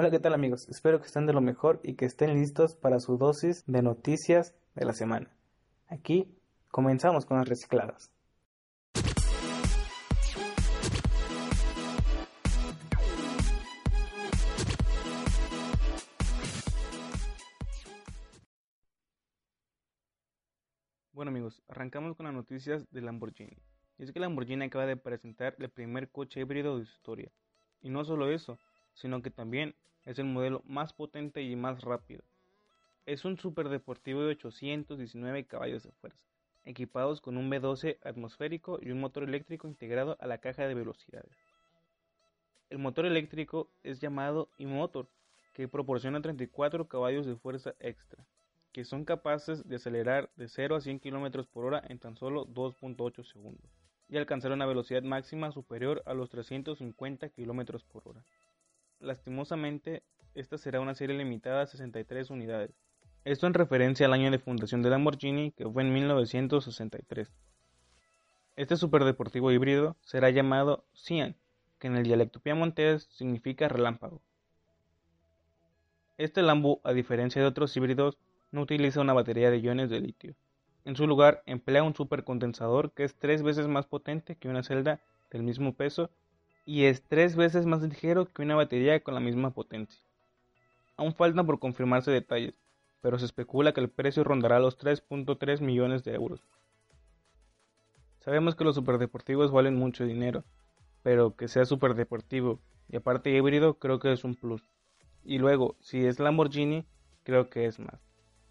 Hola, ¿qué tal amigos? Espero que estén de lo mejor y que estén listos para su dosis de noticias de la semana. Aquí comenzamos con las recicladas. Bueno amigos, arrancamos con las noticias de Lamborghini. Y es que Lamborghini acaba de presentar el primer coche híbrido de su historia. Y no solo eso, sino que también es el modelo más potente y más rápido. Es un superdeportivo de 819 caballos de fuerza, equipados con un V12 atmosférico y un motor eléctrico integrado a la caja de velocidades. El motor eléctrico es llamado e-motor, que proporciona 34 caballos de fuerza extra, que son capaces de acelerar de 0 a 100 km por hora en tan solo 2.8 segundos y alcanzar una velocidad máxima superior a los 350 km por hora. Lastimosamente, esta será una serie limitada a 63 unidades. Esto en referencia al año de fundación de Lamborghini, que fue en 1963. Este superdeportivo híbrido será llamado Cian, que en el dialecto piamontés significa relámpago. Este Lambo, a diferencia de otros híbridos, no utiliza una batería de iones de litio. En su lugar, emplea un supercondensador que es tres veces más potente que una celda del mismo peso y es tres veces más ligero que una batería con la misma potencia. Aún faltan por confirmarse detalles, pero se especula que el precio rondará los 3.3 millones de euros. Sabemos que los superdeportivos valen mucho dinero, pero que sea superdeportivo y aparte híbrido creo que es un plus. Y luego, si es Lamborghini, creo que es más.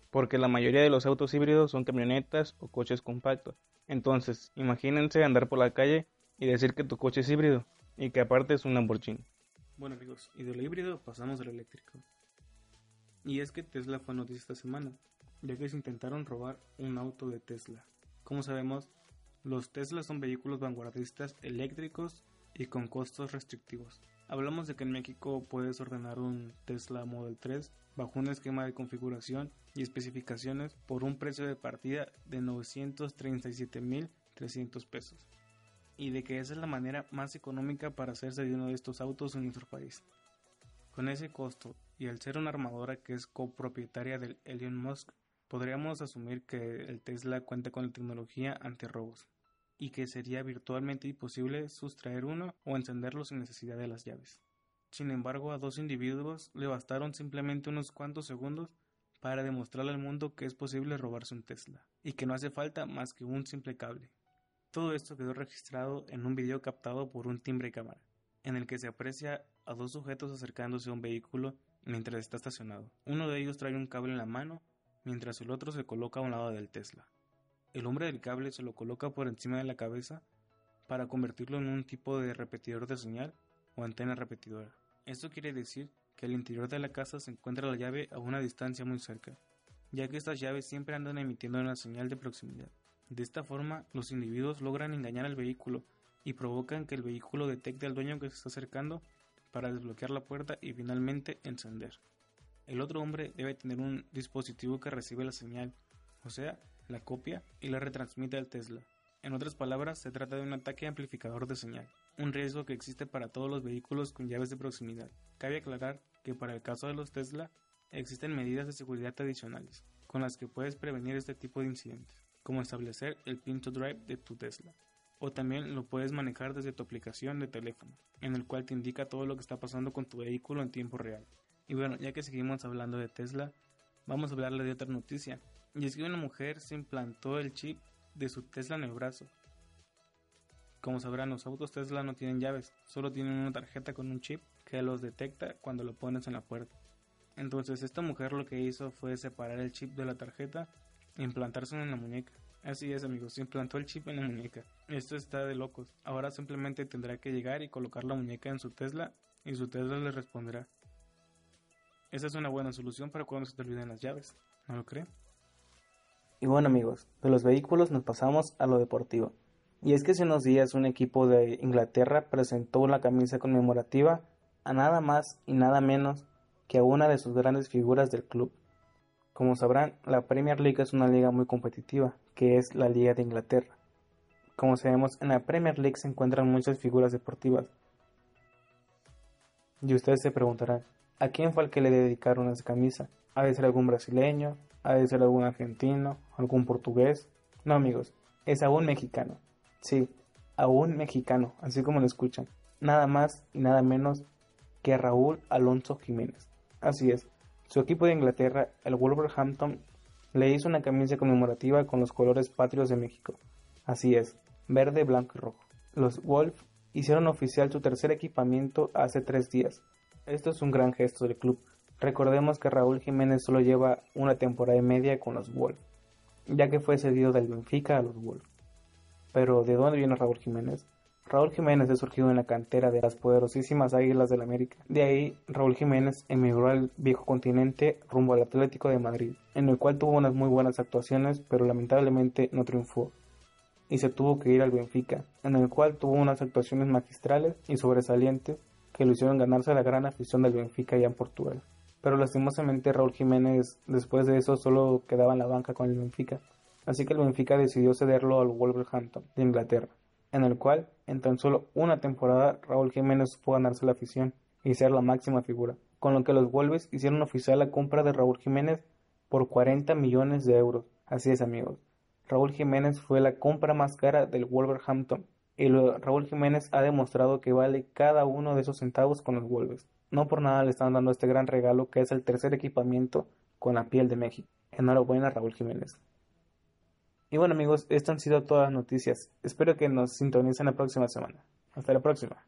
Porque la mayoría de los autos híbridos son camionetas o coches compactos. Entonces, imagínense andar por la calle y decir que tu coche es híbrido y que aparte es un Lamborghini. Bueno amigos, y de lo híbrido pasamos al eléctrico. Y es que Tesla fue noticia esta semana, ya que se intentaron robar un auto de Tesla. Como sabemos, los Tesla son vehículos vanguardistas eléctricos y con costos restrictivos. Hablamos de que en México puedes ordenar un Tesla Model 3 bajo un esquema de configuración y especificaciones por un precio de partida de 937.300 pesos y de que esa es la manera más económica para hacerse de uno de estos autos en nuestro país. Con ese costo y al ser una armadora que es copropietaria del Elon Musk, podríamos asumir que el Tesla cuenta con la tecnología antirrobos y que sería virtualmente imposible sustraer uno o encenderlo sin necesidad de las llaves. Sin embargo, a dos individuos le bastaron simplemente unos cuantos segundos para demostrarle al mundo que es posible robarse un Tesla y que no hace falta más que un simple cable. Todo esto quedó registrado en un video captado por un timbre cámara, en el que se aprecia a dos sujetos acercándose a un vehículo mientras está estacionado. Uno de ellos trae un cable en la mano, mientras el otro se coloca a un lado del Tesla. El hombre del cable se lo coloca por encima de la cabeza para convertirlo en un tipo de repetidor de señal o antena repetidora. Esto quiere decir que al interior de la casa se encuentra la llave a una distancia muy cerca, ya que estas llaves siempre andan emitiendo una señal de proximidad. De esta forma, los individuos logran engañar al vehículo y provocan que el vehículo detecte al dueño que se está acercando para desbloquear la puerta y finalmente encender. El otro hombre debe tener un dispositivo que recibe la señal, o sea, la copia y la retransmite al Tesla. En otras palabras, se trata de un ataque amplificador de señal, un riesgo que existe para todos los vehículos con llaves de proximidad. Cabe aclarar que para el caso de los Tesla existen medidas de seguridad adicionales, con las que puedes prevenir este tipo de incidentes como establecer el pin to drive de tu Tesla. O también lo puedes manejar desde tu aplicación de teléfono, en el cual te indica todo lo que está pasando con tu vehículo en tiempo real. Y bueno, ya que seguimos hablando de Tesla, vamos a hablarle de otra noticia. Y es que una mujer se implantó el chip de su Tesla en el brazo. Como sabrán, los autos Tesla no tienen llaves, solo tienen una tarjeta con un chip que los detecta cuando lo pones en la puerta. Entonces esta mujer lo que hizo fue separar el chip de la tarjeta implantárselo en la muñeca. Así es, amigos, se implantó el chip en la muñeca. Esto está de locos. Ahora simplemente tendrá que llegar y colocar la muñeca en su Tesla y su Tesla le responderá. Esa es una buena solución para cuando se te olviden las llaves, ¿no lo cree? Y bueno amigos, de los vehículos nos pasamos a lo deportivo. Y es que hace unos días un equipo de Inglaterra presentó una camisa conmemorativa a nada más y nada menos que a una de sus grandes figuras del club, como sabrán, la Premier League es una liga muy competitiva, que es la Liga de Inglaterra. Como sabemos, en la Premier League se encuentran muchas figuras deportivas. Y ustedes se preguntarán, ¿A quién fue el que le dedicaron esa camisa? ¿Ha de ser algún brasileño? ¿Ha de ser algún argentino? ¿Algún portugués? No amigos, es a un mexicano. Sí, a un mexicano, así como lo escuchan. Nada más y nada menos que Raúl Alonso Jiménez. Así es, su equipo de Inglaterra, el Wolverhampton, le hizo una camisa conmemorativa con los colores patrios de México. Así es, verde, blanco y rojo. Los Wolf hicieron oficial su tercer equipamiento hace tres días. Esto es un gran gesto del club. Recordemos que Raúl Jiménez solo lleva una temporada y media con los Wolf, ya que fue cedido del Benfica a los Wolf. Pero ¿de dónde viene Raúl Jiménez? Raúl Jiménez es surgido en la cantera de las poderosísimas Águilas del América. De ahí, Raúl Jiménez emigró al viejo continente rumbo al Atlético de Madrid, en el cual tuvo unas muy buenas actuaciones, pero lamentablemente no triunfó. Y se tuvo que ir al Benfica, en el cual tuvo unas actuaciones magistrales y sobresalientes que lo hicieron ganarse la gran afición del Benfica allá en Portugal. Pero lastimosamente Raúl Jiménez después de eso solo quedaba en la banca con el Benfica, así que el Benfica decidió cederlo al Wolverhampton de Inglaterra en el cual en tan solo una temporada Raúl Jiménez pudo ganarse la afición y ser la máxima figura, con lo que los Wolves hicieron oficial la compra de Raúl Jiménez por 40 millones de euros. Así es amigos, Raúl Jiménez fue la compra más cara del Wolverhampton y Raúl Jiménez ha demostrado que vale cada uno de esos centavos con los Wolves. No por nada le están dando este gran regalo que es el tercer equipamiento con la piel de México. Enhorabuena Raúl Jiménez. Y bueno amigos, estas han sido todas las noticias. Espero que nos sintonicen la próxima semana. Hasta la próxima.